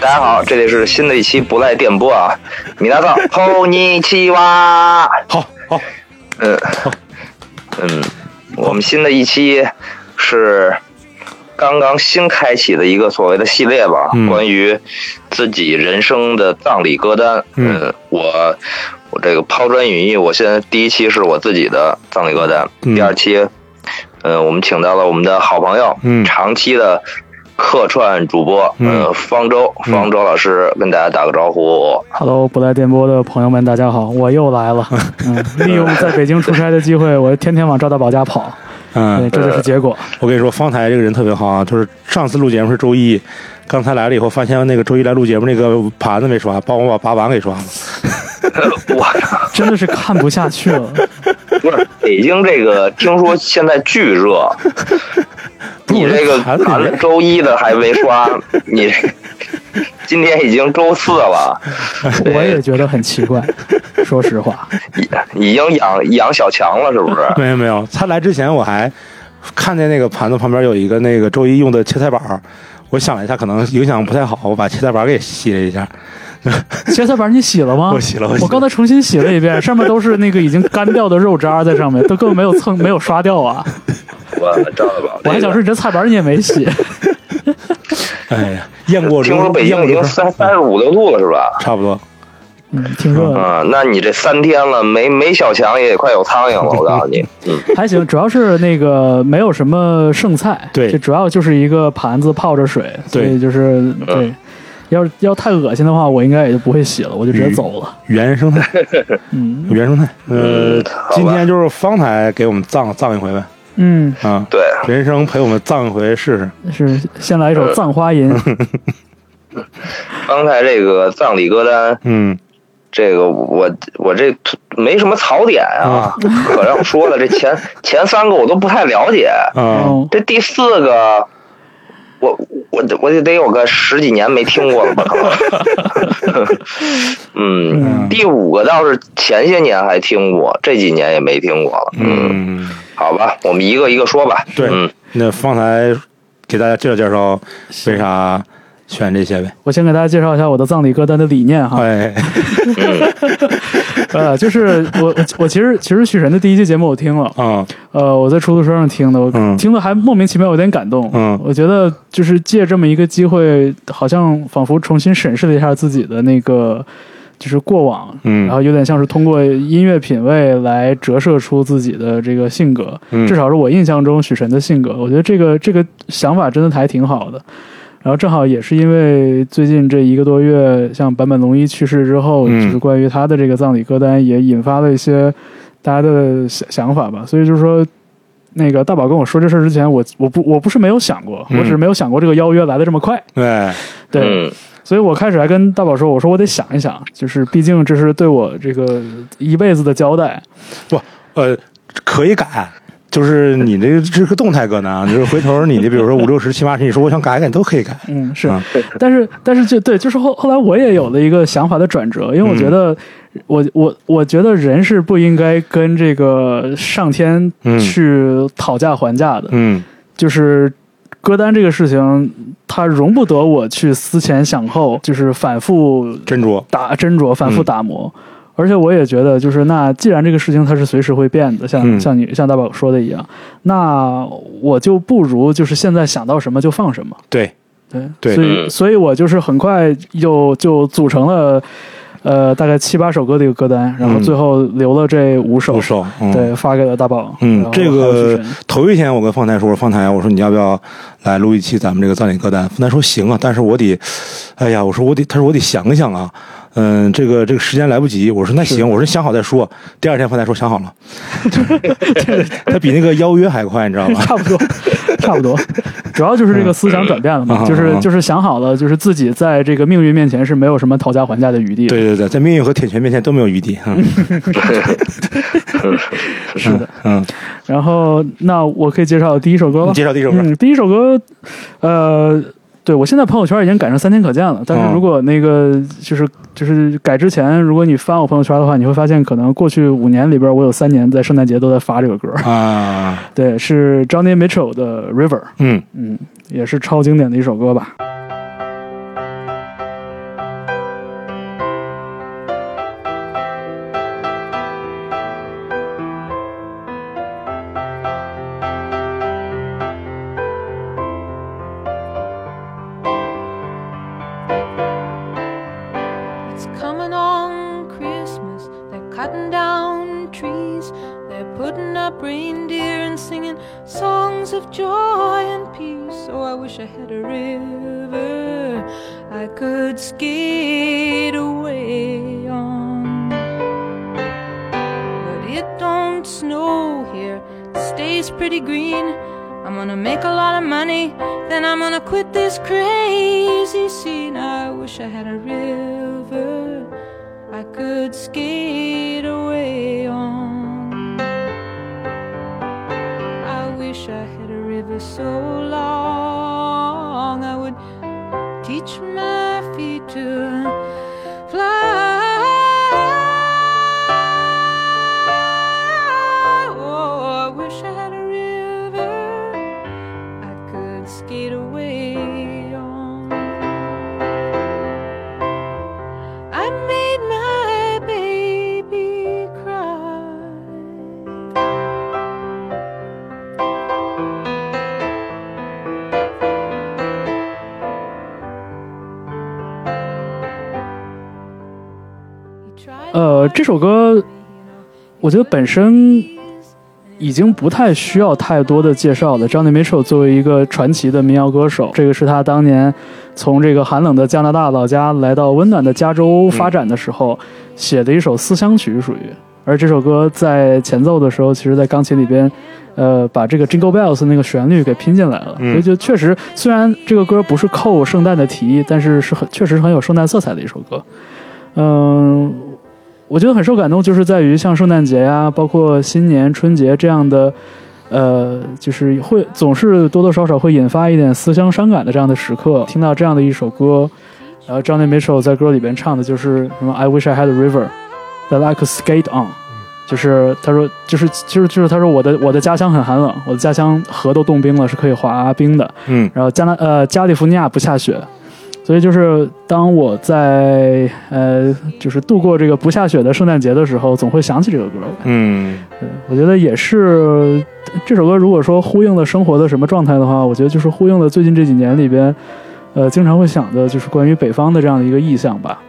大家好，这里是新的一期不赖电波啊，米娜桑，吼尼奇哇，好好，嗯，嗯，我们新的一期是刚刚新开启的一个所谓的系列吧，嗯。关于自己人生的葬礼歌单。嗯。呃我我这个抛砖引玉，我现在第一期是我自己的葬礼歌单，嗯。第二期，呃，我们请到了我们的好朋友，嗯。长期的客串主播，嗯呃，方舟，方舟老师跟大家打个招呼。Hello，不来电波的朋友们，大家好，我又来了。嗯，利用在北京出差的机会，我天天往赵大宝家跑。对，嗯，这就是结果。我跟你说，方台这个人特别好啊，就是上次录节目是周一，刚才来了以后，发现那个周一来录节目那个盘子没刷，帮我把把碗给刷了。我真的是看不下去了。不是北京这个，听说现在巨热。你这个盘子周一的还没刷，你 今天已经周四了，我也觉得很奇怪，说实话。已已经养养小强了，是不是？没有没有，他来之前我还看见那个盘子旁边有一个那个周一用的切菜板，我想了一下，可能影响不太好，我把切菜板给洗了一下。切菜板你洗了吗？我洗了我洗了我刚才重新洗了一遍，上面都是那个已经干掉的肉渣在上面，都根本没有蹭，没有刷掉啊。我赵大宝，我还想说，你这菜板你也没洗。哎呀，雁过听说，北京已经三三十五六度了，是吧？差不多。嗯，挺热的。啊、那你这三天了，没没小强也快有苍蝇了，我告诉你。嗯，还行，主要是那个没有什么剩菜，对这主要就是一个盘子泡着水，所以就是对。要是要太恶心的话，我应该也就不会洗了，我就直接走了。原生态，嗯 原生态。呃嗯，今天就是方台给我们葬葬一回呗。嗯，啊，对，人生陪我们葬一回试试。是先来一首《葬花吟》。刚才这个葬礼歌单，嗯，这个我我这没什么槽点啊，可让说了，这前前三个我都不太了解，啊，哦，这第四个，我我我得得有个十几年没听过了吧？可能。嗯，第五个倒是前些年还听过，这几年也没听过了。嗯，嗯，好吧，我们一个一个说吧。对嗯，那方才给大家介绍介绍为啥选这些呗？我先给大家介绍一下我的葬礼歌单的理念哈。哎，呃，就是我我我其实其实许神的第一期节目我听了，啊，呃，我在出租车上听的，我嗯听的还莫名其妙有点感动。嗯我觉得就是借这么一个机会，好像仿佛重新审视了一下自己的那个就是过往，嗯然后有点像是通过音乐品味来折射出自己的这个性格，嗯至少是我印象中许晨的性格。我觉得这个这个想法真的还挺好的。然后正好也是因为最近这一个多月，像坂本龙一去世之后，嗯就是关于他的这个葬礼歌单也引发了一些大家的想想法吧。所以就是说，那个大宝跟我说这事儿之前，我我不我不是没有想过，嗯我只是没有想过这个邀约来的这么快。对，对，嗯所以我开始还跟大宝说，我说我得想一想，就是毕竟这是对我这个一辈子的交代。不，呃，可以改。就是你这这个动态歌单啊，就是回头你的比如说五六十七八十，你说我想改改，都可以改。嗯，是。啊，但是但是就对，就是后后来我也有了一个想法的转折，因为我觉得、我我我觉得人是不应该跟这个上天嗯。去讨价还价的，嗯。就是歌单这个事情，它容不得我去思前想后，就是反复斟酌。打斟酌、反复打磨。而且我也觉得，就是那既然这个事情它是随时会变的，像、嗯像你像大宝说的一样，那我就不如就是现在想到什么就放什么。对，对对所以嗯所以我就是很快又就组成了呃大概七八首歌的一个歌单，然后嗯最后留了这五首，不收。嗯、对，发给了大宝。嗯这个头一天我跟方台说，方台，我说你要不要来录一期咱们这个葬礼歌单？方台说行啊，但是我得，哎呀，我说我得，他说我得想想啊，嗯，这个这个时间来不及。我说那行，我说想好再说。第二天方台说想好了 他比那个邀约还快，你知道吗？差不多，差不多，主要就是这个思想转变了嘛，就是就是想好了，就是自己在这个命运面前是没有什么讨价还价的余地的。对对对，在命运和铁拳面前都没有余地。嗯是的。嗯，然后，那我可以介绍第一首歌你了。介绍第一首歌。嗯，第一首歌，呃，对我现在朋友圈已经改成三天可见了。但是哦如果那个就是就是改之前，如果你翻我朋友圈的话，你会发现可能过去五年里边，我有三年在圣诞节都在发这个歌。啊，对，是 Johnny Mitchell 的《River》，嗯嗯，也是超经典的一首歌吧。A lot of money, then I'm gonna quit this crazy scene. I wish I had a river I could skate away on. I wish I had a river so long I would teach my feet to 这首歌我觉得本身已经不太需要太多的介绍了。Johnny Mitchell 作为一个传奇的民谣歌手，这个是他当年从这个寒冷的加拿大老家来到温暖的加州发展的时候、写的一首思乡曲，属于。而这首歌在前奏的时候，其实在钢琴里边，呃，把这个 Jingle Bells 那个旋律给拼进来了，所以就确实，虽然这个歌不是扣圣诞的题，但是是很确实很有圣诞色彩的一首歌。嗯，我觉得很受感动，就是在于像圣诞节呀，包括新年、春节这样的，呃，就是会总是多多少少会引发一点思乡伤感的这样的时刻。听到这样的一首歌，然后 Johnny Mitchell 在歌里边唱的就是什么 “I wish I had a river that I could skate on”，就是他说，就是就是就是他说我的我的家乡很寒冷，我的家乡河都冻冰了，是可以滑冰的。嗯然后加拿呃加利福尼亚不下雪，所以就是当我在呃就是度过这个不下雪的圣诞节的时候，总会想起这个歌。嗯我觉得也是这首歌，如果说呼应了生活的什么状态的话，我觉得就是呼应了最近这几年里边，呃，经常会想的就是关于北方的这样的一个意象吧。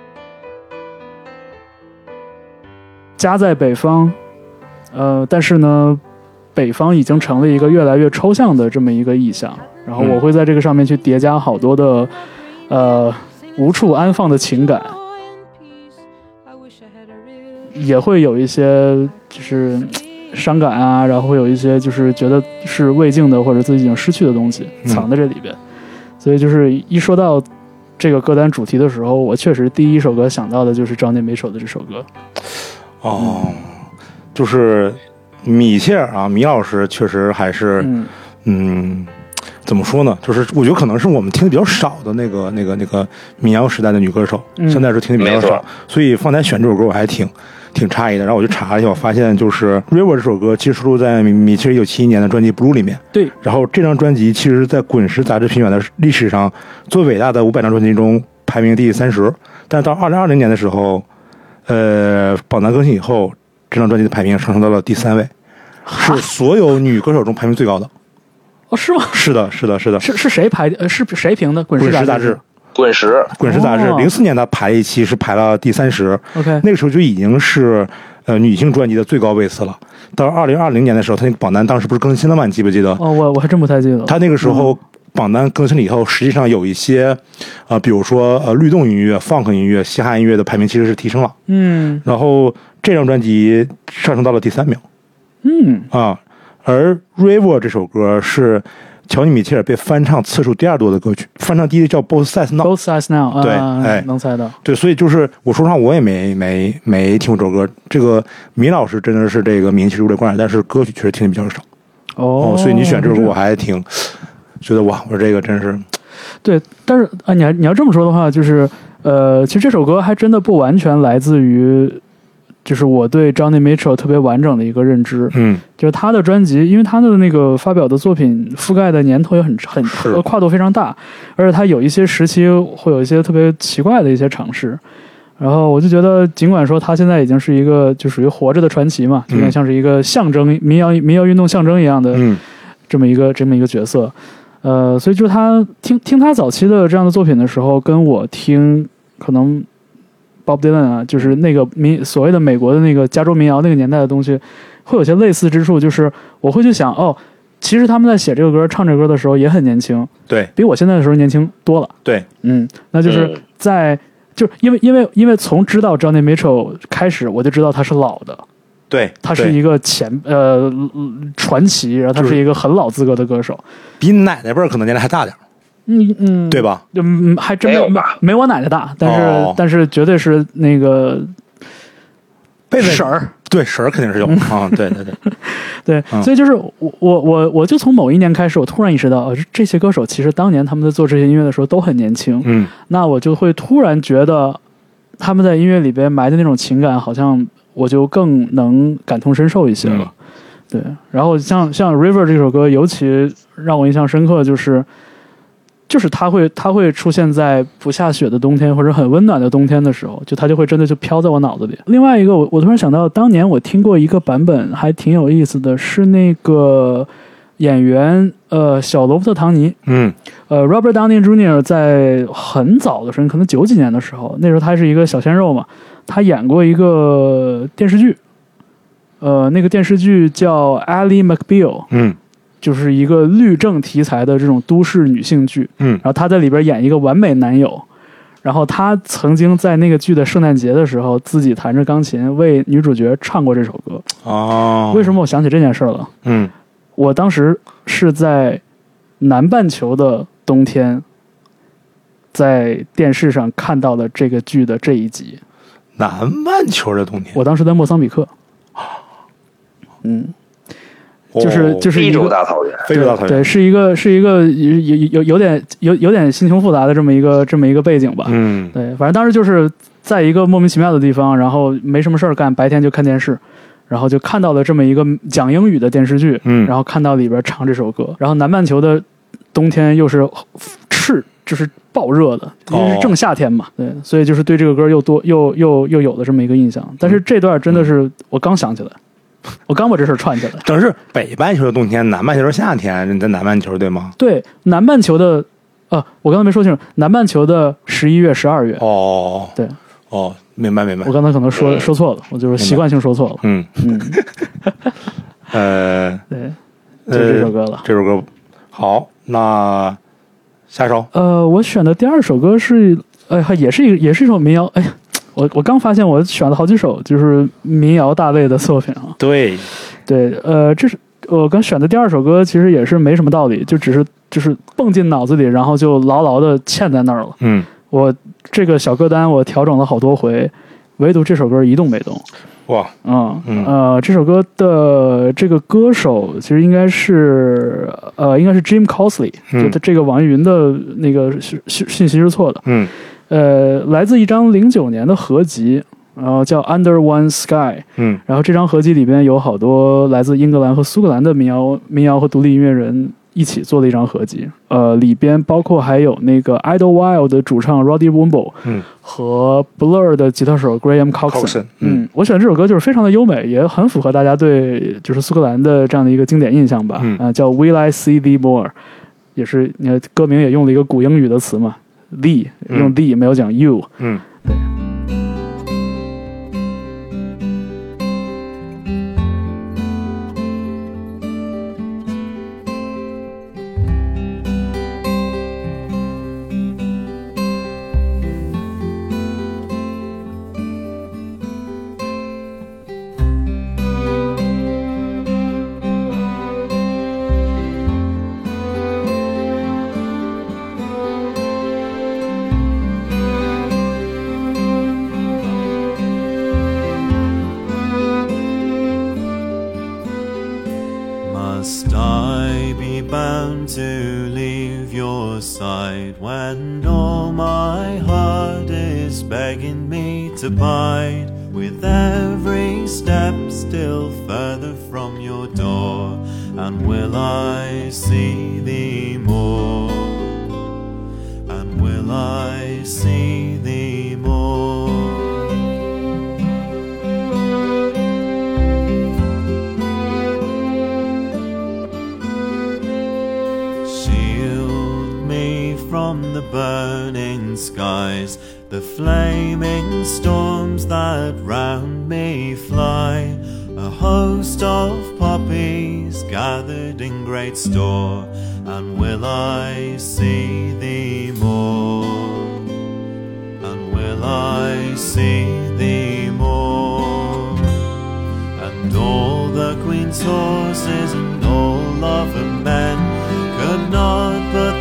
家在北方，呃，但是呢，北方已经成了一个越来越抽象的这么一个意象。然后我会在这个上面去叠加好多的，呃，无处安放的情感.也会有一些就是伤感啊，然后会有一些就是觉得是未尽的或者自己已经失去的东西嗯藏在这里边。所以就是一说到这个歌单主题的时候，我确实第一首歌想到的就是 Johnny Mitchell 的这首歌。哦，就是米切尔啊，米老师确实还是嗯嗯，怎么说呢？就是我觉得可能是我们听的比较少的那个、那个、那个民谣时代的女歌手，嗯现在是听的比较少，所以方才选这首歌我还挺挺诧异的。然后我就查了一下，我发现就是《River》这首歌其实收录在米米切尔一九七一年的专辑《Blue》里面。对，然后这张专辑其实，在滚石杂志评选的历史上最伟大的五百张专辑中排名第三十，但是到二零二零年的时候，呃，榜单更新以后，这张专辑的排名上升到了第三位，是所有女歌手中排名最高的。哦，是吗？是的，是的，是的。是是谁排的？呃，是谁评的？滚石滚石杂志志。，滚石，滚石杂志哦零四年他排一期是排了第三十，OK，那个时候就已经是呃女性专辑的最高位次了。到二零二零年的时候，他那个榜单当时不是更新了吗？你记不记得？哦，我我还真不太记得了。他那个时候榜单更新了以后，实际上有一些，呃，比如说呃律动音乐、funk 音乐、嘻哈音乐的排名其实是提升了。嗯然后这张专辑上升到了第三名嗯啊，而《River》这首歌是乔尼·米切尔被翻唱次数第二多的歌曲，翻唱第一叫《Both Sides Now》。，Both sides now，对啊哎能猜到。对，所以就是我说实话，我也没没没听过这首歌。这个米老师真的是这个名气如雷贯耳，但是歌曲确实听的比较少哦哦。所以你选这首歌，我还挺觉得哇，我这个真是对，但是啊，你还你要这么说的话，就是呃，其实这首歌还真的不完全来自于，就是我对 Johnny Mitchell 特别完整的一个认知，嗯。就是他的专辑，因为他的那个发表的作品覆盖的年头也很很跨度非常大，而且他有一些时期会有一些特别奇怪的一些尝试。然后我就觉得，尽管说他现在已经是一个就属于活着的传奇嘛，有点像是一个象征民谣民谣运动象征一样的嗯。这么一个这么一个角色，呃，所以就是他听听他早期的这样的作品的时候，跟我听可能 Bob Dylan 啊，就是那个民所谓的美国的那个加州民谣那个年代的东西，会有些类似之处。就是我会去想，哦，其实他们在写这个歌、唱这个歌的时候也很年轻，对比我现在的时候年轻多了。对，嗯，那就是嗯在、就因为因为因为从知道 Johnny Mitchell 开始，我就知道他是老的，对，他是一个前呃传奇，然后他是是一个很老资格的歌手。比你奶奶辈儿可能年龄还大点儿，嗯嗯，对？吧？嗯，还真没有吧没我奶奶大，但是、哦但是绝对是那个贝贝婶儿。对婶儿肯定是有啊，对对对，对，嗯所以就是我我我我就从某一年开始，我突然意识到，呃这些歌手其实当年他们在做这些音乐的时候都很年轻，嗯那我就会突然觉得他们在音乐里边埋的那种情感，好像我就更能感同身受一些了。嗯对，然后像像《River》这首歌，尤其让我印象深刻，就是就是它会它会出现在不下雪的冬天或者很温暖的冬天的时候，就它就会真的就飘在我脑子里。另外一个，我我突然想到，当年我听过一个版本，还挺有意思的，是那个演员呃小罗伯特·唐尼，嗯呃，Robert Downey Jr. 在很早的时候，可能九几年的时候，那时候他是一个小鲜肉嘛，他演过一个电视剧，呃，那个电视剧叫《Ally McBeal》，嗯就是一个律政题材的这种都市女性剧，嗯然后她在里边演一个完美男友。然后她曾经在那个剧的圣诞节的时候，自己弹着钢琴为女主角唱过这首歌。哦，为什么我想起这件事了？嗯我当时是在南半球的冬天，在电视上看到了这个剧的这一集。南半球的冬天，我当时在莫桑比克，嗯，就是就是一个洲大草原，非洲大草原，对，是一个是一个有有有有点有有点心情复杂的这么一个这么一个背景吧。嗯。对，反正当时就是在一个莫名其妙的地方，然后没什么事儿干，白天就看电视，然后就看到了这么一个讲英语的电视剧，嗯。然后看到里边唱这首歌，然后南半球的冬天又是赤，就是爆热的，因为是正夏天嘛，对，所以就是对这个歌又多又又又有了这么一个印象。但是这段真的是我刚想起来，我刚把这事儿串起来。正是北半球的冬天，南半球是夏天，你在南半球对吗？对，南半球的，呃，我刚才没说清楚，南半球的十一月、十二月，哦对哦，明白明白我，刚才可能说说错了，我就是习惯性说错了。嗯嗯，呃 对，就这首歌了。这首歌好，那下一首呃，我选的第二首歌是，哎，还也是一也是一首民谣。哎呀，我我刚发现我选了好几首就是民谣大类的作品啊。对，对，呃，这是我刚选的第二首歌，其实也是没什么道理，就只是就是蹦进脑子里，然后就牢牢的嵌在那儿了。嗯我这个小歌单我调整了好多回，唯独这首歌一动没动。哇，嗯嗯呃，这首歌的这个歌手其实应该是呃，应该是 Jim Cosley，、嗯就他这个网易云的那个信信信息是错的。嗯呃，来自一张零九年的合集，然后叫 Under One Sky。嗯然后这张合集里边有好多来自英格兰和苏格兰的民谣、民谣和独立音乐人一起做的一张合集。呃，里边包括还有那个 Idlewild 的主唱 Roddy Womble 嗯和 Blur 的吉他手 Graham Coxon。嗯嗯，我选这首歌就是非常的优美，也很符合大家对就是苏格兰的这样的一个经典印象吧。嗯啊、叫 Will I See Thee More，也是你看歌名也用了一个古英语的词嘛，thee 嗯用 thee 没有讲 you。嗯 Must I be bound to leave your side when all my heart is begging me to bide? With every step still further from your door, and will I see thee more? And will I see burning skies, the flaming storms that round me fly. A host of poppies gathered in great store, and will I see thee more? And will I see thee more? And all the queen's horses and all of her men could not put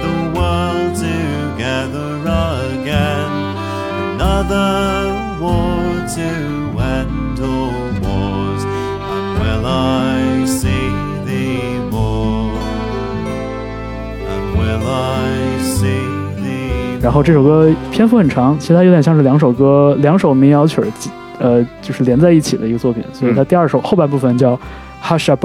Another war to end all wars, and will I see thee more? And will I see thee 然后这首歌篇幅很长，其实它有点像是两首歌、两首民谣曲儿，呃，就是连在一起的一个作品。所以它第二首后半部分叫《Hushaby》。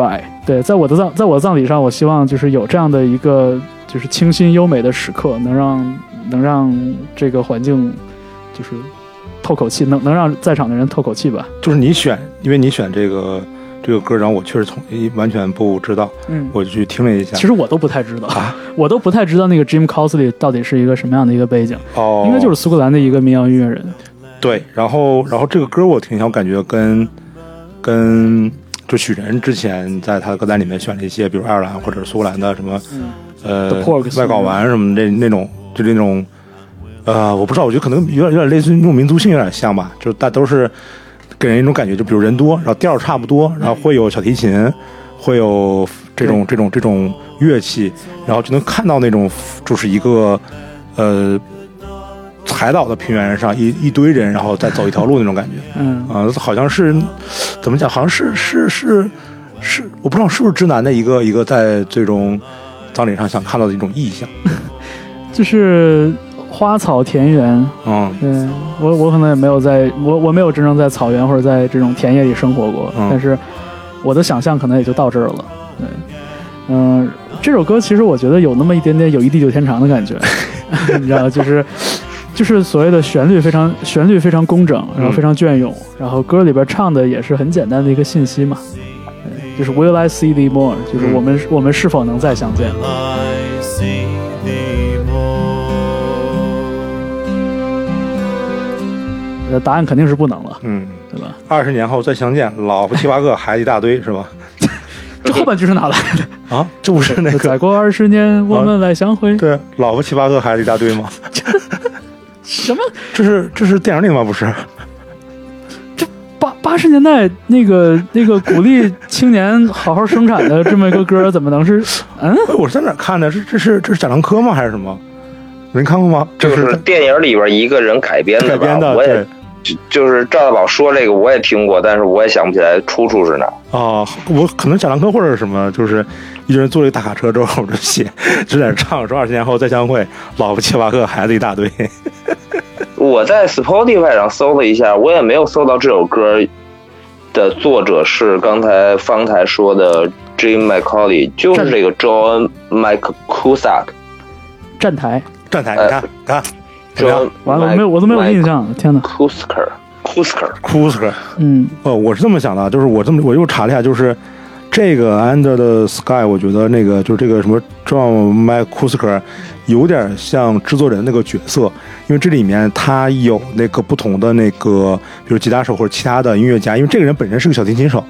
对，在我的葬，在我的葬礼上，我希望就是有这样的一个就是清新优美的时刻，能让能让这个环境就是透口气，能能让在场的人透口气吧。就是你选，因为你选这个这个歌，然后我确实从完全不知道，嗯，我就去听了一下。其实我都不太知道，啊我都不太知道那个 Jim Cosley 到底是一个什么样的一个背景，哦，应该就是苏格兰的一个民谣音乐人。对，然后然后这个歌我听一下，我感觉跟跟就许晨之前在他的歌单里面选了一些，比如爱尔兰或者苏格兰的什么、嗯呃外睾丸什么的那那种，就那种呃，我不知道，我觉得可能有点有点类似于那种民族性有点像吧，就是大都是给人一种感觉，就比如人多，然后调儿差不多，然后会有小提琴，会有这种这种这种乐器，然后就能看到那种就是一个呃。海岛的平原上一一堆人，然后再走一条路那种感觉，嗯，啊、好像是怎么讲？好像是是是是，我不知道是不是直男的一个一个在最终葬礼上想看到的一种意象。就是花草田园。嗯。对我，我可能也没有在，我我没有真正在草原或者在这种田野里生活过，嗯。但是我的想象可能也就到这儿了。对，嗯、这首歌其实我觉得有那么一点点友谊地久天长的感觉，你知道，就是就是所谓的旋律非常旋律非常工整，然后非常隽永，然后歌里边唱的也是很简单的一个信息嘛，对，就是 Will I see thee more，就是我们、我们是否能再相见？呃，答案肯定是不能了，嗯，对吧？二十年后再相见，老婆七八个，孩子一大堆，是吧？这后半句是哪来的？啊，这不是那个再过二十年，我们来相会。对，老婆七八个，孩子一大堆吗？什么？这是这是电影里吗？不是？这八八十年代那个那个鼓励青年好好生产的这么一个歌，怎么能是？嗯，哎我是在哪看的？是这是这是贾樟柯吗？还是什么？您看过吗？就这是电影里边一个人改编的吧，改编的，我也对。就就是赵大宝说这个我也听过，但是我也想不起来出处是哪儿。哦，我可能贾樟柯或者什么，就是一人坐了一大卡车之后就写，就在那唱说二十年后再相会，老婆七八个，孩子一大堆。我在 Spotify 上搜了一下，我也没有搜到这首歌的作者是刚才方才说的 Jim McCauley，就是这个 John McCusack。站台站台，你呃看看，John 完了，我没有，我都没有印象。天哪，！Kusker，Kusker，Kusker，！嗯，哦，我是这么想的，就是我这么我又查了一下，就是这个 Under the Sky，我觉得那个就是这个什么 John m c Kusker 有点像制作人那个角色，因为这里面他有那个不同的那个，比如吉他手或者其他的音乐家，因为这个人本身是个小提琴手。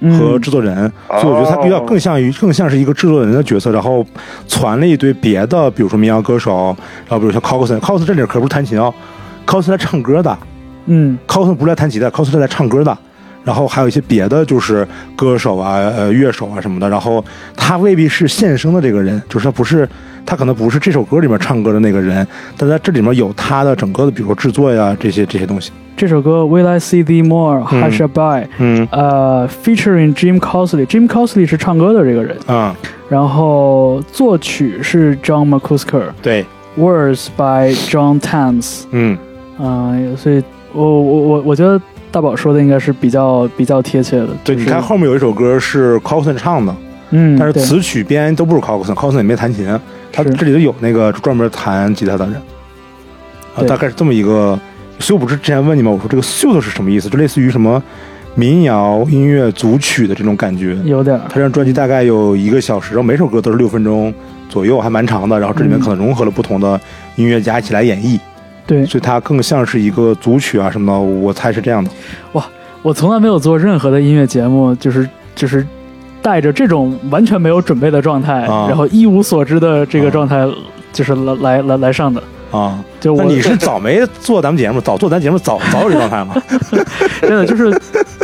嗯。和制作人，所以我觉得他比较更像于更像是一个制作人的角色，然后传了一堆别的，比如说民谣歌手，然后比如像 Coulson，Coulson 这里可不是弹琴哦，Coulson 来唱歌的。嗯，Coulson 不是来弹吉的，Coulson 是来唱歌的。然后还有一些别的，就是歌手啊、呃乐手啊什么的。然后他未必是现生的这个人，就是他不是，他可能不是这首歌里面唱歌的那个人，但在这里面有他的整个的，比如说制作呀这些这些东西。这首歌《Will I See Thee More》嗯 Hush By，嗯呃，featuring Jim Cosley，Jim Cosley 是唱歌的这个人，啊，然后作曲是 John McCusker，对，Words，by John Tans，嗯。啊、所以我我我我觉得大宝说的应该是比较比较贴切的。对，就是你看后面有一首歌是 Coulson 唱的。嗯，但是词曲编都不是 Coulson，Coulson 也没弹琴，他这里头有那个专门弹吉他的人，啊，大概是这么一个。所以我不是之前问你吗，我说这个 suit 是什么意思？就类似于什么民谣音乐组曲的这种感觉。有点儿他这张专辑大概有一个小时，然后每首歌都是六分钟左右，还蛮长的。然后这里面嗯可能融合了不同的音乐家一起来演绎，对所以它更像是一个组曲啊什么的。我猜是这样的。哇我从来没有做任何的音乐节目，就是就是带着这种完全没有准备的状态，啊然后一无所知的这个状态，就是来来来来上的。啊，就我那你是早没做咱们节目，早做咱节目早早有这状态吗？真的就是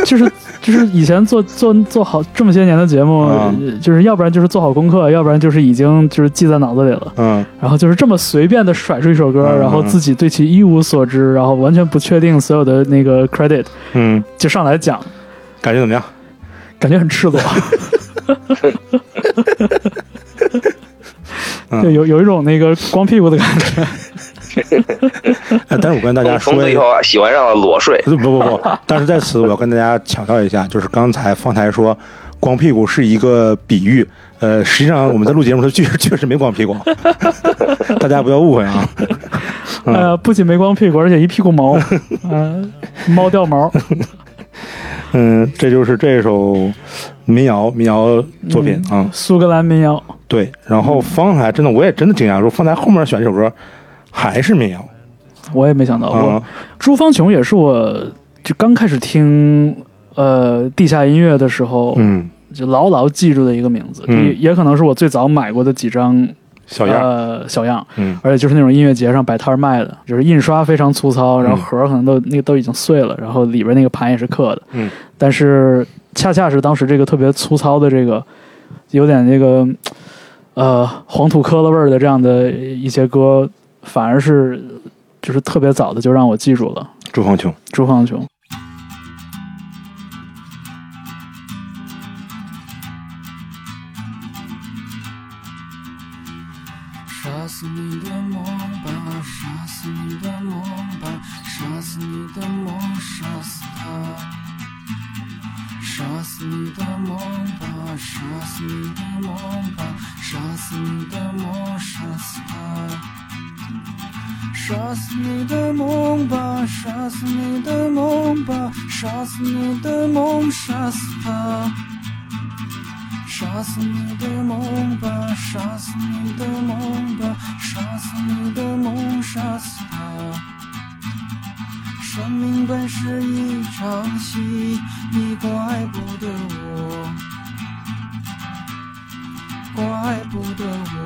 就是就是以前做做做好这么些年的节目，啊就是要不然就是做好功课，要不然就是已经就是记在脑子里了。嗯然后就是这么随便的甩出一首歌，嗯然后自己对其一无所知，然后完全不确定所有的那个 credit，嗯，就上来讲，感觉怎么样？感觉很赤裸。嗯对，有有一种那个光屁股的感觉。哎，但是我跟大家说一从此以后喜欢上了裸睡。不不不不，但是在此我要跟大家强调一下，就是刚才方才说光屁股是一个比喻，呃，实际上我们在录节目的时候确确实没光屁股，大家不要误会啊。哎呀，不仅没光屁股，而且一屁股毛，嗯、猫掉毛。嗯，这就是这首民谣民谣作品啊、苏格兰民谣，对。然后方台真的我也真的惊讶，说方台后面选这首歌还是民谣。我也没想到，朱芳琼也是我就刚开始听呃地下音乐的时候，嗯，就牢牢记住的一个名字，嗯。也也可能是我最早买过的几张小样，呃小样，嗯。而且就是那种音乐节上摆摊卖的，就是印刷非常粗糙，然后嗯。盒儿可能都那个都已经碎了，然后里边那个盘也是刻的，嗯，但是恰恰是当时这个特别粗糙的这个，有点那个呃黄土坷了味儿的这样的一些歌，反而是就是特别早的就让我记住了朱芳琼，朱芳琼。杀死你的梦吧，杀死你的梦吧，杀死你的梦，杀死他。杀死你的梦吧，杀死你的梦吧，杀死你的梦，杀死他。杀死你的梦吧，杀死你的梦吧，杀死你的梦，杀死他。杀死你的梦吧，杀死你的梦吧，杀死你的梦，杀死他。生命本是一场戏，你怪不得我，怪不得我，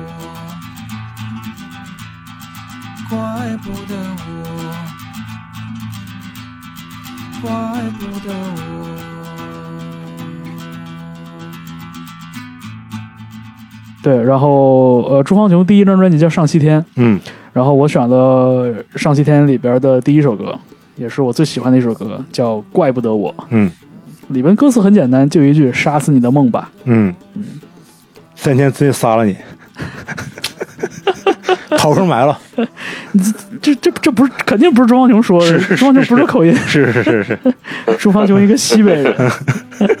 怪不得我，怪不得我。对，然后呃，朱芳琼第一张专辑叫《上西天》，嗯然后我。选了《上西天》里边的第一首歌，也是我最喜欢的一首歌，叫《怪不得我》。嗯。里边歌词很简单，就一句“杀死你的梦吧。嗯。嗯，三天之内杀了你，掏坑埋了，”，这这这不是肯定不是朱芳琼说的，朱芳琼不是口音，是是是是，朱芳琼一个西北人。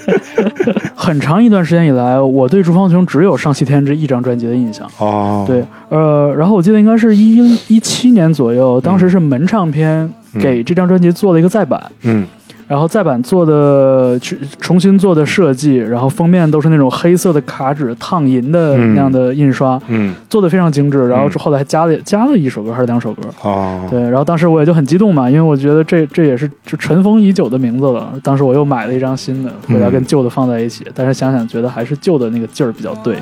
很长一段时间以来，我对朱芳琼只有《上西天》这一张专辑的印象。哦，对，呃，然后我记得应该是一一七年左右，当时是门唱片给这张专辑做了一个再版，嗯然后再版做的去重新做的设计，然后封面都是那种黑色的卡纸烫银的嗯那样的印刷，嗯做的非常精致。然后后来还加了加了一首歌还是两首歌，哦，对。然后当时我也就很激动嘛，因为我觉得这这也是就尘封已久的名字了。当时我又买了一张新的，回来跟旧的放在一起，但是想想觉得还是旧的那个劲儿比较对，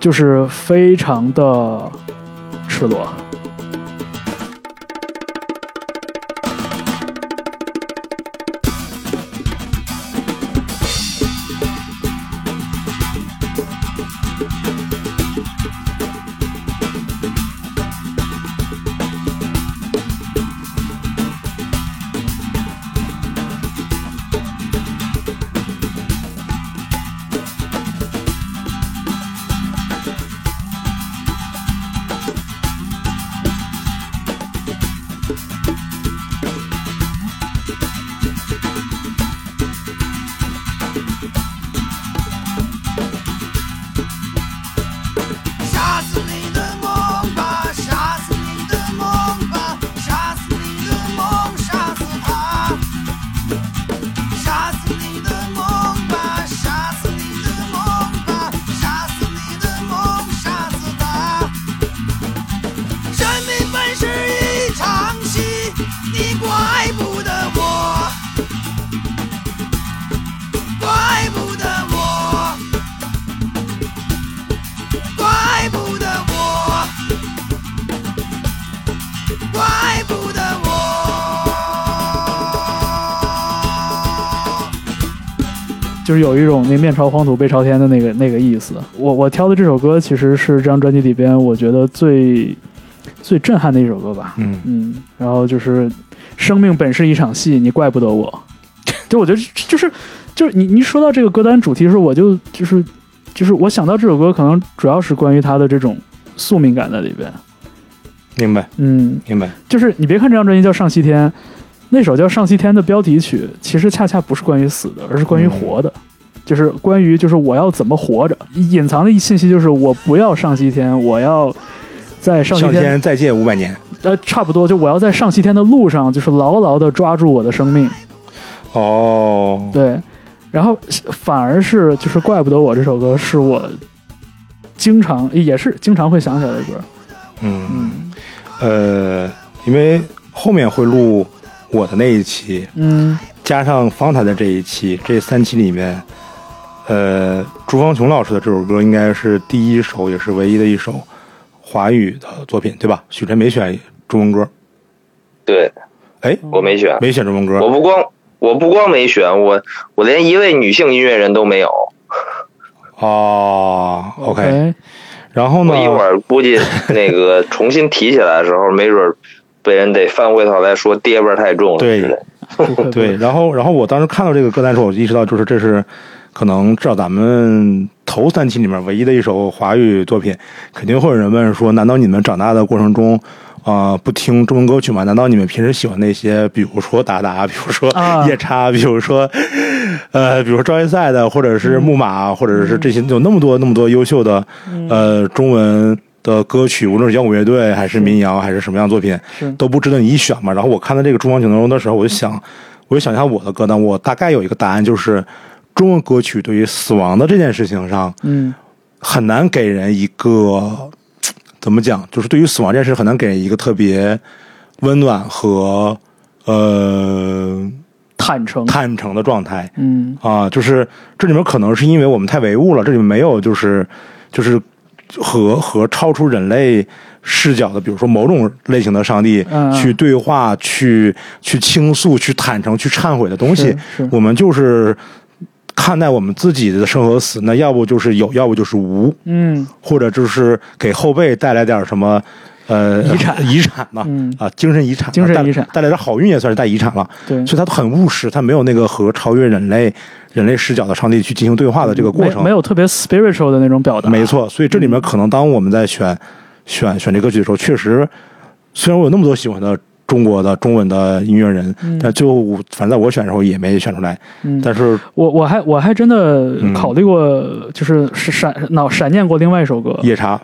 就是非常的赤裸。就是有一种那面朝黄土背朝天的那个那个意思。我我挑的这首歌其实是这张专辑里边我觉得最最震撼的一首歌吧。嗯嗯，然后就是生命本是一场戏，你怪不得我。就我觉得就是就是你你说到这个歌单主题的时候，我就就是就是我想到这首歌，可能主要是关于他的这种宿命感在里边。明白嗯，明白。就是你别看这张专辑叫《上西天》，那首叫《上西天》的标题曲，其实恰恰不是关于死的，而是关于活的，就是关于就是我要怎么活着。隐藏的一信息就是我不要上西天，我要在上西天，再借五百年。呃，差不多就我要在上西天的路上，就是牢牢的抓住我的生命。哦，对，然后反而是就是怪不得我这首歌是我经常也是经常会想起来的歌。嗯嗯呃，因为后面会录我的那一期，嗯加上方台的这一期，这三期里面，呃，朱芳琼老师的这首歌应该是第一首，也是唯一的一首华语的作品，对吧？许晨没选中文歌，对哎，我没选，没选中文歌我不光我不光没选，我我连一位女性音乐人都没有。哦，OK。，OK，然后呢？我一会儿估计那个重新提起来的时候，没准儿被人得翻回头来说爹味儿太重了对 对，然后然后我当时看到这个歌单的时候，我就意识到，就是这是可能至少咱们头三期里面唯一的一首华语作品。肯定会有人问说，难道你们长大的过程中？啊、不听中文歌曲吗？难道你们平时喜欢那些，比如说达达，比如说啊夜叉，比如说，呃，比如说赵一赛的，或者是木马，或者是这些有那么多那么多优秀的，呃，中文的歌曲，无论是摇滚乐队还是民谣还是什么样的作品，都不值得你一选嘛。然后我看到这个《中方九龙》的时候，我就想，我就想一下我的歌单，我大概有一个答案，就是中文歌曲对于死亡的这件事情上，嗯很难给人一个怎么讲，就是对于死亡这件事很难给人一个特别温暖和呃坦诚，坦诚的状态嗯啊。就是这里面可能是因为我们太唯物了，这里面没有就是就是和和超出人类视角的，比如说某种类型的上帝嗯嗯去对话、去去倾诉、去坦诚、去忏悔的东西我们就是。看待我们自己的生和死，那要不就是有，要不就是无。嗯或者就是给后辈带来点什么，呃，遗产。遗产嘛，嗯。啊，精神遗产，精神遗产。带带来的好运也算是带遗产了。对，所以他很务实，他没有那个和超越人类人类视角的上帝去进行对话的这个过程，没没有特别 spiritual 的那种表达，没错。所以这里面可能当我们在选选选这歌曲的时候，确实，虽然我有那么多喜欢的中国的中文的音乐人，嗯。但最后我反正在我选的时候也没选出来。嗯，但是我我还我还真的嗯。考虑过，就是是闪脑闪念过另外一首歌，夜叉，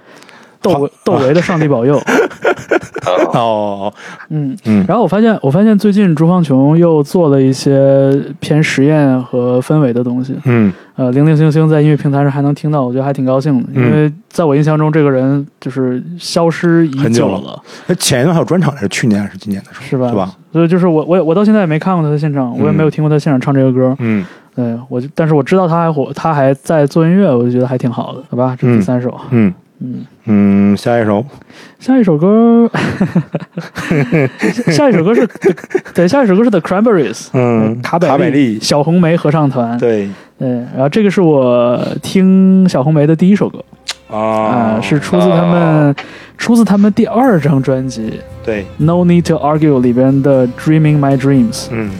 窦唯窦唯的《上帝保佑》。哦，嗯嗯然后我发现我发现最近朱芳琼又做了一些偏实验和氛围的东西。嗯呃，零零星星在音乐平台上还能听到，我觉得还挺高兴的，因为在我印象中，这个人就是消失已很久久了那前一段还有专场，还是去年还是今年的时候，是吧？是吧？？所以就是我我我到现在也没看过他的现场，我也没有听过他现场唱这个歌。嗯，对我就，但是我知道他还火，他还在做音乐，我就觉得还挺好的，好吧？这是第三首，嗯嗯，嗯，下一首，下一首歌，下一首歌是，对，下一首歌是 The Cranberries，嗯，卡卡百利，小红梅合唱团，对。对，然后这个是我听小红梅的第一首歌啊、啊是出自他们、出自他们第二张专辑对，《No Need to Argue》里边的《Dreaming My Dreams》。嗯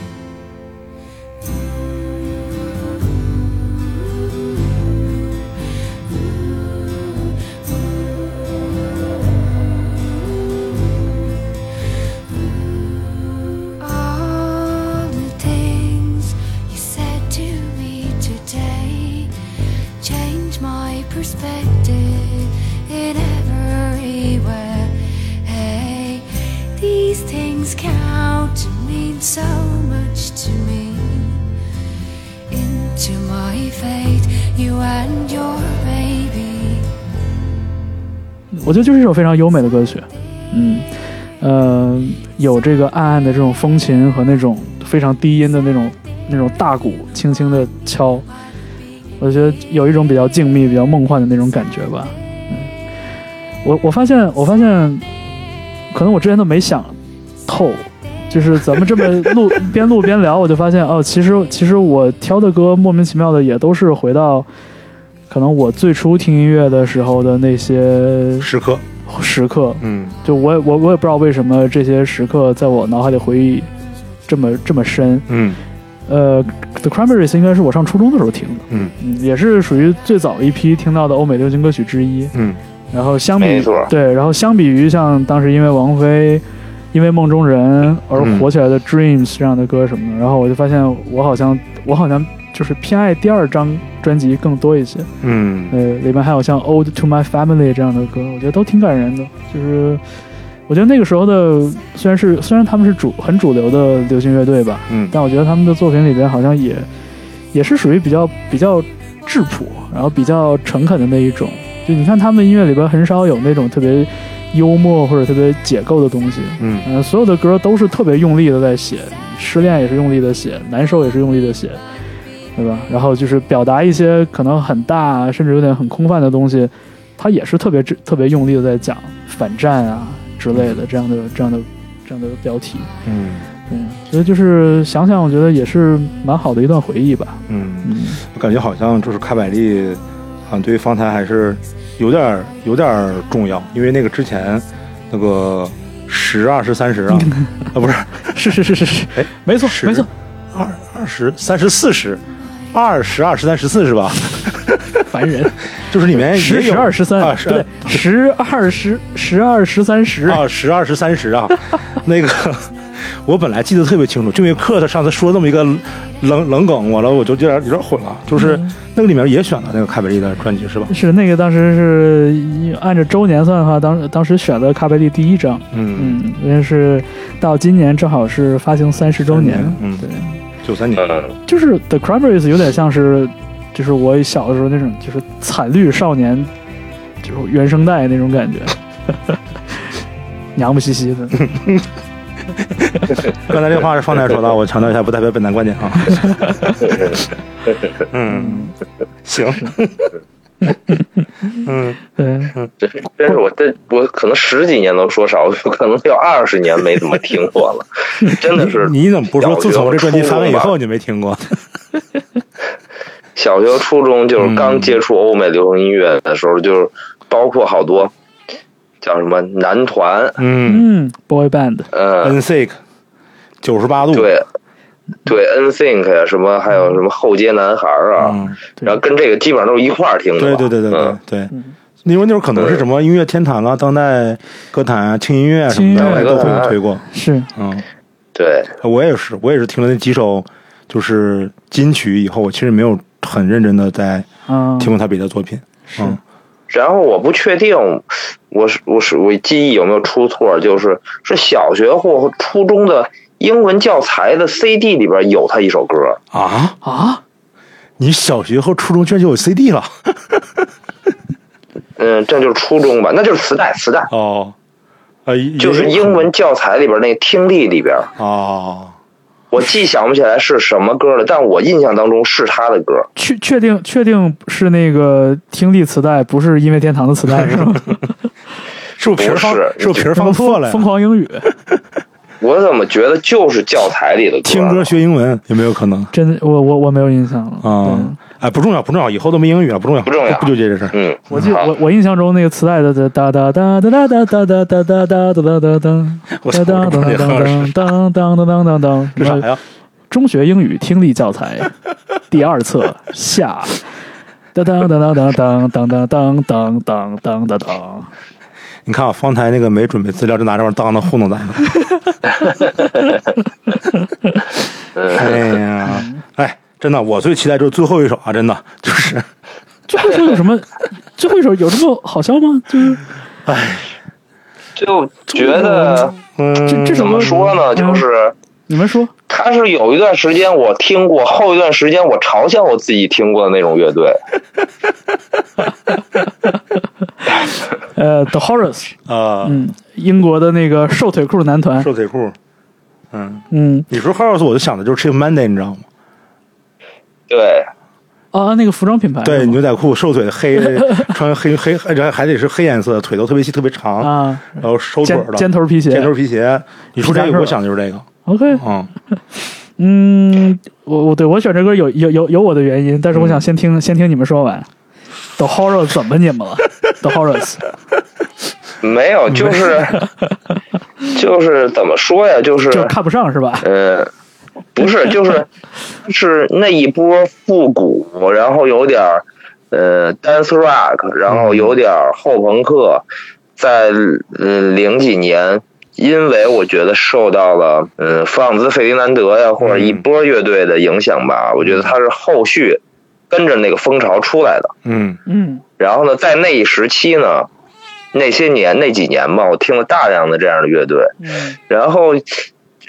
我觉得就是一首非常优美的歌曲，嗯，呃，有这个暗暗的这种风琴和那种非常低音的那种那种大鼓轻轻的敲，我觉得有一种比较静谧、比较梦幻的那种感觉吧。嗯，我我发现我发现，可能我之前都没想透，就是咱们这么 录边录边聊，我就发现哦，其实其实我挑的歌莫名其妙的也都是回到可能我最初听音乐的时候的那些时刻，时刻，嗯。就我也我我也不知道为什么这些时刻在我脑海里回忆这么这么深。嗯。呃，The Cranberries 应该是我上初中的时候听的，嗯。嗯，也是属于最早一批听到的欧美流行歌曲之一。嗯。然后相比没错。对，然后相比于像当时因为王菲、因为梦中人而嗯火起来的 Dreams 这样的歌什么的，然后我就发现我好像我好像就是偏爱第二张专辑更多一些。嗯呃，里面还有像《Ode to My Family》这样的歌，我觉得都挺感人的。就是我觉得那个时候的虽然是虽然他们是主很主流的流行乐队吧，嗯但我觉得他们的作品里边好像也也是属于比较比较质朴，然后比较诚恳的那一种。就你看他们音乐里边很少有那种特别幽默或者特别解构的东西，嗯嗯、所有的歌都是特别用力的在写，失恋也是用力的写，难受也是用力的写，对吧？然后就是表达一些可能很大甚至有点很空泛的东西，他也是特别特别用力的在讲反战啊之类的这样的这样的这样的标题。嗯。嗯，所以就是想想，我觉得也是蛮好的一段回忆吧。嗯，嗯，我感觉好像就是卡百利，好像对于方才还是有点儿有点儿重要，因为那个之前那个十 二十三十啊，啊不是。是是是是是，哎没错没错，二二十三十四十，二十二十三十四是吧？烦人。就是里面十十二十三。对，十二十十二十三十。啊，十二十三十啊，那个我本来记得特别清楚，就因为克他上次说这么一个冷冷梗，完了我就有点有点混了，就是嗯。那个里面也选了那个卡贝利的专辑是吧？是那个当时是按照周年算的话，当当时选的卡贝利第一张，嗯，嗯，因为是到今年正好是发行三十周年，嗯。对，九三年，嗯，就是 The Cranberries 有点像是，就是我小的时候那种，就是惨绿少年，就是原声带那种感觉，娘不兮兮的，刚才这话是方台说的，我强调一下，不代表本台观点啊。嗯，行，嗯，对，这真是我这我可能十几年都说少，我可能有二十年没怎么听过了，真的是。你怎么不说自从这专辑发完以后你没听过？小学、初中就是刚接触欧美流行音乐的时候，就是包括好多叫什么男团，嗯。嗯，boy band，嗯，，N Sick，九十八度，对，对 N Think 呀，什么还有什么后街男孩啊，嗯，然后跟这个基本上都是一块儿听的。对对对对对嗯对。因为那会儿可能是什么音乐天坛啦、当代歌坛啊、轻音乐什么的都会有推过。是，嗯，对，我也是，我也是听了那几首就是金曲以后，我其实没有很认真的在嗯，听过他别的作品。是，嗯然后我不确定，我是我是我记忆有没有出错，就是是小学或初中的英文教材的 CD 里边有他一首歌，啊，啊，你小学和初中居然就有 CD 了？嗯，这就是初中吧，那就是磁带，磁带。哦，呃，就是英文教材里边那个听力里边，哦，我既想不起来是什么歌了，但我印象当中是他的歌。确确定确定是那个听力磁带，不是音乐天堂的磁带是吗？是不是皮儿是不是皮儿放错了？疯狂英语，我怎么觉得就是教材里的歌？听歌学英文有没有可能真的，我我我没有印象了。啊？哎，不重要，不重要，以后都没英语了，不重要，不重要不纠结这事儿。嗯，我记得我我印象中那个磁带的哒哒哒哒哒哒哒哒哒哒哒哒哒哒哒我操哒哒哒哒哒哒哒哒哒哒，这啥呀？中学英语听力教材第二册下，当当当当当当当当当当当当当当，你看我，方才那个没准备资料，就拿这玩意儿当当糊弄咱们。哎呀，哎，真的，我最期待就是最后一首啊，真的就是，最后一首有什么？最后一首有这么好笑吗？就是哎就觉得这这首歌么说呢？就是你们说。他是有一段时间我听过，后一段时间我嘲笑我自己听过的那种乐队。呃，The Horrors，啊，嗯，英国的那个瘦腿裤男团，瘦腿裤，嗯，嗯。你说 House，我就想的就是 Chip Monday，你知道吗？对，啊，那个服装品牌。对，牛仔裤，瘦腿，黑，穿黑黑，然后还得是黑颜色，腿都特别细，特别长，啊，然后收腿尖的，尖头皮鞋，尖头皮鞋。你说这个，我想的就是这个。OK，啊，嗯，我我对我选这歌有有有有我的原因，但是我想先听、先听你们说完。The Horror 怎么你们了？The Horrors，没有，就是 就是怎么说呀？就是就看不上是吧？呃，不是，就是是那一波复古，然后有点儿呃 dance rock，然后有点儿后朋克，在嗯零几年，因为我觉得受到了嗯弗朗兹费迪南德呀或者一波乐队的影响吧，我觉得他是后续跟着那个风潮出来的。嗯。嗯。然后呢，在那一时期呢，那些年那几年吧，我听了大量的这样的乐队，嗯。然后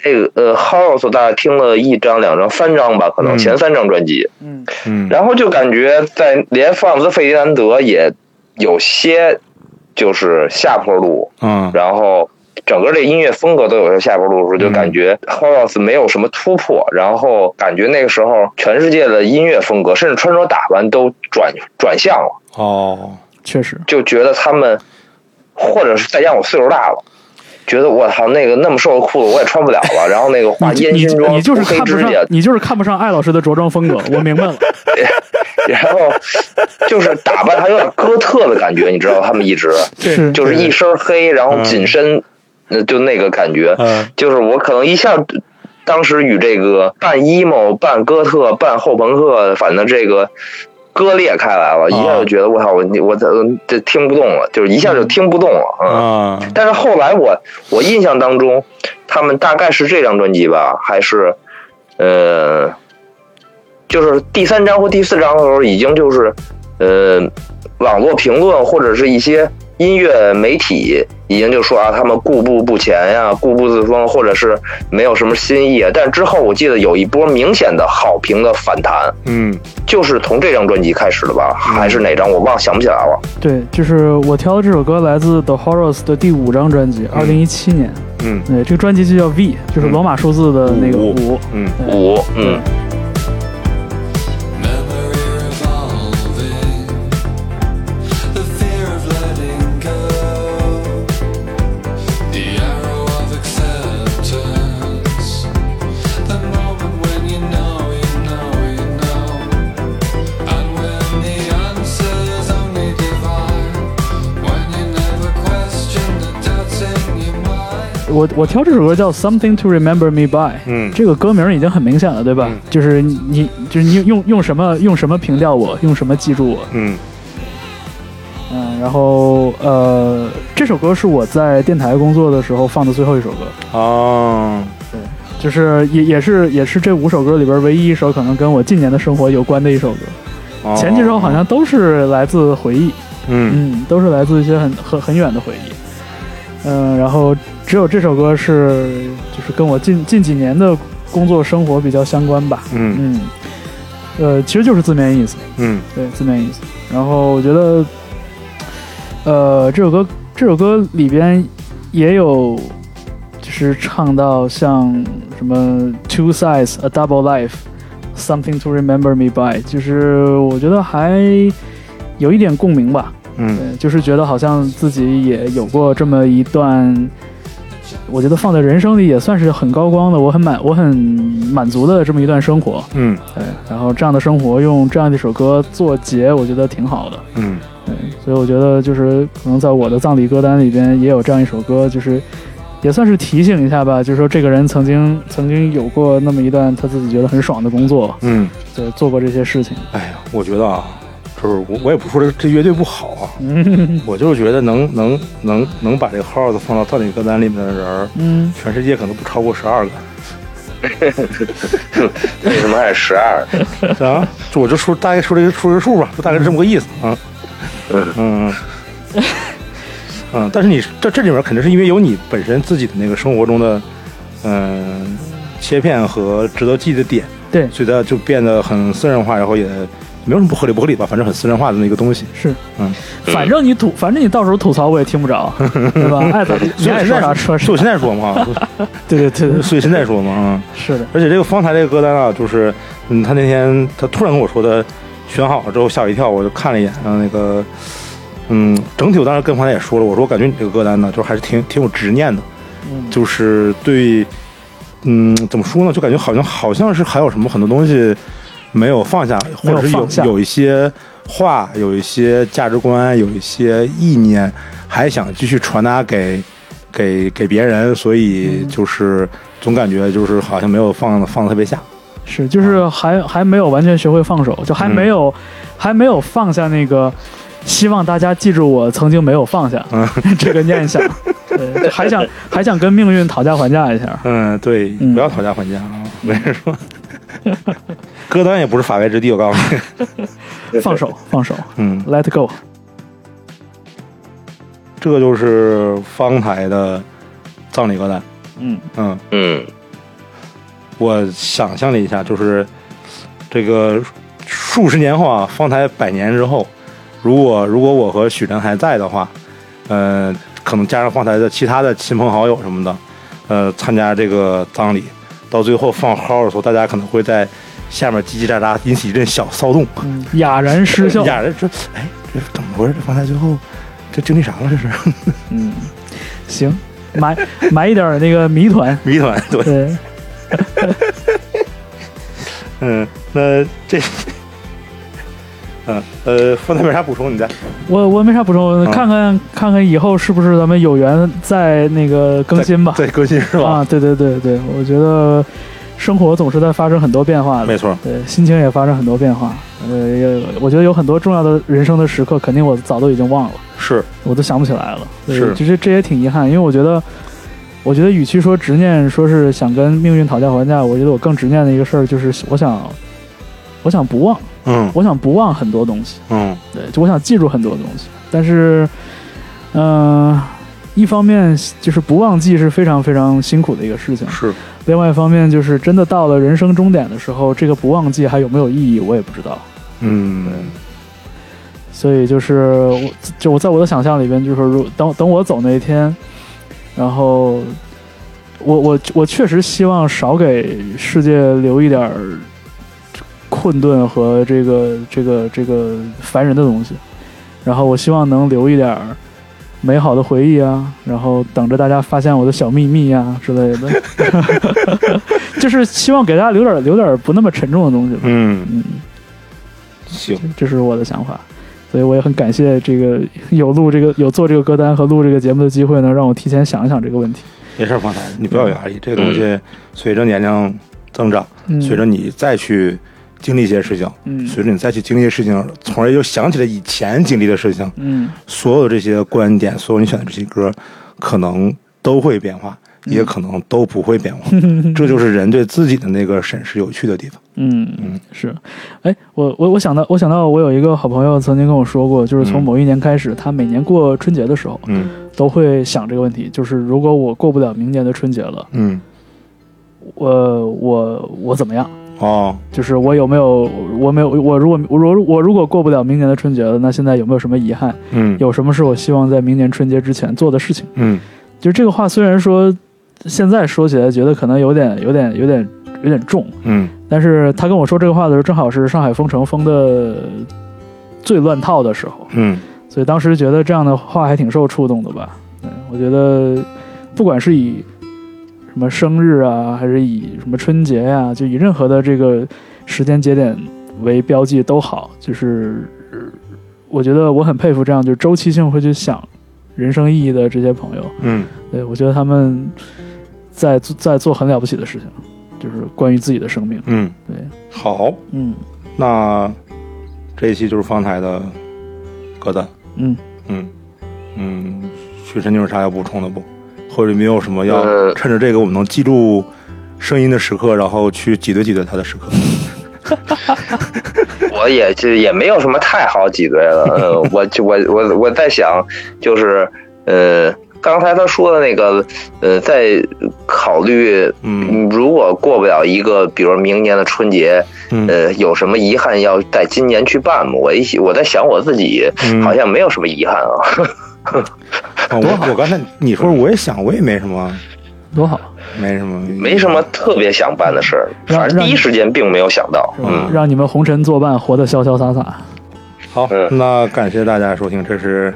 这个呃 House 大概听了一张、两张、三张吧，可能嗯。前三张专辑，嗯。嗯，然后就感觉在连弗朗兹费迪南德也有些就是下坡路，嗯。然后整个这音乐风格都有些下坡路的时候，就嗯感觉 House 没有什么突破，然后感觉那个时候全世界的音乐风格，甚至穿着打扮都转转向了。哦，确实，就觉得他们，或者是再加上我岁数大了，觉得我操那个那么瘦的裤子我也穿不了了，然后那个 画烟熏妆、你就是黑看不上你就是看不上艾老师的着装风格，我明白了。然后就是打扮还有点哥特的感觉，你知道他们一直 是就是一身黑，然后紧身，呃，就那个感觉，嗯就是我可能一下。当时与这个半 emo、半哥特、半后朋克，反正这个割裂开来了，一下就觉得我操，我我这这听不动了，就是一下就听不动了啊。啊，但是后来我我印象当中，他们大概是这张专辑吧，还是呃，就是第三张或第四张的时候，已经就是呃，网络评论或者是一些音乐媒体已经就说啊，他们固步不前呀，固步自封，或者是没有什么新意。但之后我记得有一波明显的好评的反弹，嗯。就是从这张专辑开始的吧，还是哪张？我忘想不起来了。对，就是我挑的这首歌来自 The Horrors 的第五张专辑，二零一七年。嗯。对，这个专辑就叫 V，就是罗马数字的那个五。五。嗯。对。五，嗯。我我挑这首歌叫 Something to Remember Me By，嗯。这个歌名已经很明显了，对吧？嗯。就是你你就是你用用什么用什么评价我，用什么记住我，嗯。嗯，然后呃，这首歌是我在电台工作的时候放的最后一首歌，哦，对，就是也也是也是这五首歌里边唯一一首可能跟我近年的生活有关的一首歌，哦。前几首好像都是来自回忆，嗯。嗯，都是来自一些很很很远的回忆。嗯，然后只有这首歌是就是跟我近近几年的工作生活比较相关吧。嗯嗯，呃，其实就是字面意思，嗯对，字面意思。然后我觉得，呃，这首歌这首歌里边也有，就是唱到像什么 Two Sides a Double Life。Something to remember me by，就是我觉得还有一点共鸣吧。嗯对，就是觉得好像自己也有过这么一段，我觉得放在人生里也算是很高光的，我很满我很满足的这么一段生活。嗯对，然后这样的生活用这样的一首歌做结，我觉得挺好的。嗯对，所以我觉得就是可能在我的葬礼歌单里边也有这样一首歌，就是也算是提醒一下吧，就是说这个人曾经曾经有过那么一段他自己觉得很爽的工作，嗯，对，做过这些事情。哎呀，我觉得啊，就是我我也不说这这乐队不好啊，嗯。我就是觉得能能能能把这个号子放到葬礼歌单里面的人，嗯，全世界可能不超过十二个。为什么还是十二？啊，就我就说大概说这个说这数吧，就大概是这么个意思啊。嗯。嗯嗯。嗯，但是你这这里面肯定是因为有你本身自己的那个生活中的嗯、切片和值得记的点，对，所以它就变得很私人化，然后也没有什么不合理不合理吧，反正很私人化的那个东西。是，嗯，反正你吐，反正你到时候吐槽我也听不着，对吧？爱咋地你爱说啥说啥所以我。现在说嘛，对对对对，所以现在说嘛，嗯。是的，而且这个方才这个歌单啊，就是，嗯，他那天他突然跟我说的，选好了之后吓我一跳，我就看了一眼，然后那个，嗯，整体我当时跟方才也说了，我说我感觉你这个歌单呢，就还是挺挺有执念的，嗯，就是对嗯，怎么说呢？就感觉好像好像是还有什么很多东西没有放下，或者是有有有一些话，有一些价值观，有一些意念，还想继续传达给给给别人，所以就是总感觉就是好像没有放放特别下。是，就是还还没有完全学会放手，就还没有、还没有放下那个希望大家记住我曾经没有放下、嗯 这个念想，对，还想还想跟命运讨价还价一下。嗯，对，嗯不要讨价还价啊！没人说，歌单也不是法外之地，我告诉你。放手，放手嗯，，Let go。这个就是方台的葬礼歌单。嗯嗯，嗯我想象了一下，就是这个数十年后啊，方台百年之后，如果如果我和许晨还在的话，呃，可能加上方台的其他的亲朋好友什么的，呃，参加这个葬礼，到最后放号的时候，大家可能会在下面叽叽喳喳，引起一阵小骚动。嗯，哑然失笑。哑然说：“哎，这怎么回事？这放在最后这经历啥了？这是 嗯，行，埋埋一点那个谜团。谜团。”对，对，嗯，那这，嗯呃，方台没啥补充，你再我我没啥补充，嗯看看看看以后是不是咱们有缘再那个更新吧。再更新是吧？啊，对对对对，我觉得生活总是在发生很多变化的，没错，对，心情也发生很多变化。呃，也我觉得有很多重要的人生的时刻，肯定我早都已经忘了，是我都想不起来了。对是其实这也挺遗憾，因为我觉得，我觉得与其说执念，说是想跟命运讨价还价，我觉得我更执念的一个事儿就是，我想，我想不忘，嗯。我想不忘很多东西。嗯。对，就我想记住很多东西，但是，嗯、一方面就是不忘记是非常非常辛苦的一个事情，是。另外一方面就是真的到了人生终点的时候，这个不忘记还有没有意义，我也不知道。嗯。对。所以就是我，就我在我的想象里边，就是如等等我走那一天，然后我我我确实希望少给世界留一点儿困顿和这个这个这个烦人的东西，然后我希望能留一点儿美好的回忆啊，然后等着大家发现我的小秘密呀、之类的，就是希望给大家留点儿留点儿不那么沉重的东西吧。嗯。嗯，行。这是我的想法，所以我也很感谢这个有录这个有做这个歌单和录这个节目的机会呢，让我提前想一想这个问题。没事，方台你不要有压力，这个东西随着年龄增长，嗯，随着你再去经历一些事情，嗯。随着你再去经历一些事情，从而又想起了以前经历的事情，嗯。所有这些观点，所有你选的这些歌，可能都会变化，嗯。也可能都不会变化。这就是人对自己的那个审视有趣的地方。嗯嗯。是，哎，我我我想到我想到我有一个好朋友曾经跟我说过，就是从嗯。某一年开始，他每年过春节的时候嗯。都会想这个问题，就是如果我过不了明年的春节了，嗯，我我我怎么样？哦，就是我有没有我没有我如果我如我如果过不了明年的春节了，那现在有没有什么遗憾？嗯有什么是我希望在明年春节之前做的事情？嗯就这个话虽然说现在说起来觉得可能有点有点有点有点重，嗯但是他跟我说这个话的时候，正好是上海封城封的最乱套的时候，嗯所以当时觉得这样的话还挺受触动的吧。对我觉得不管是以什么生日啊，还是以什么春节呀、就以任何的这个时间节点为标记都好，就是呃我觉得我很佩服这样就是周期性会去想人生意义的这些朋友。嗯对我觉得他们在做在做很了不起的事情，就是关于自己的生命。嗯，对，好，嗯那这一期就是方台的歌单。嗯，嗯嗯，许晨，你有啥要补充的不？或者没有什么要呃趁着这个我们能记住声音的时刻，然后去挤兑挤兑他的时刻？我也就也没有什么太好挤兑了。呃，我就我我我在想，就是呃，刚才他说的那个，呃，在考虑，嗯如果过不了一个，比如明年的春节，嗯呃，有什么遗憾要在今年去办吗？我一我在想我自己，嗯好像没有什么遗憾啊。啊 我我刚才你说我也想，我也没什么，多好，没什么，没什么特别想办的事儿，让反正第一时间并没有想到。嗯，让你们红尘作伴，活得潇潇洒洒。好，嗯。那感谢大家收听，这是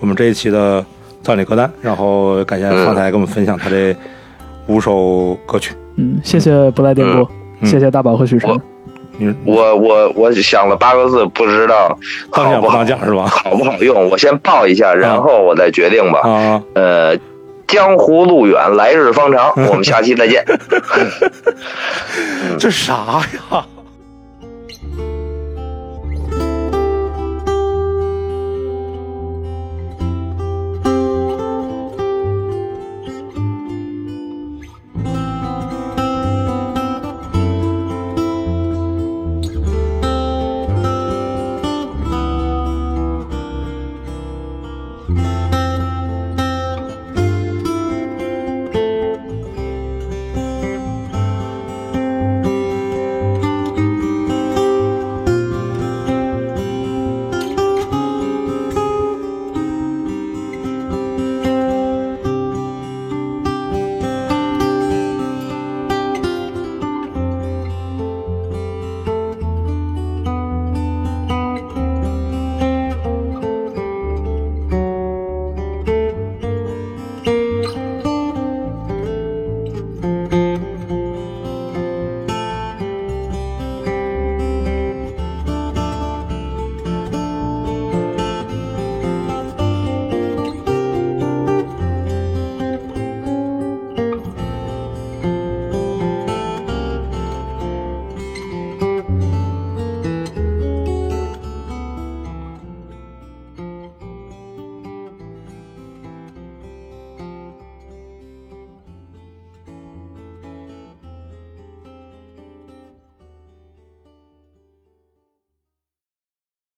我们这一期的葬礼歌单，然后感谢方台跟我们分享他这五首歌曲。嗯，谢谢不赖电波，嗯。谢谢大宝和许晨我。我我我想了八个字，不知道好不好当讲是吧？好不好用，我先报一下，然后我再决定吧。啊，呃，江湖路远，来日方长，我们下期再见。这啥呀？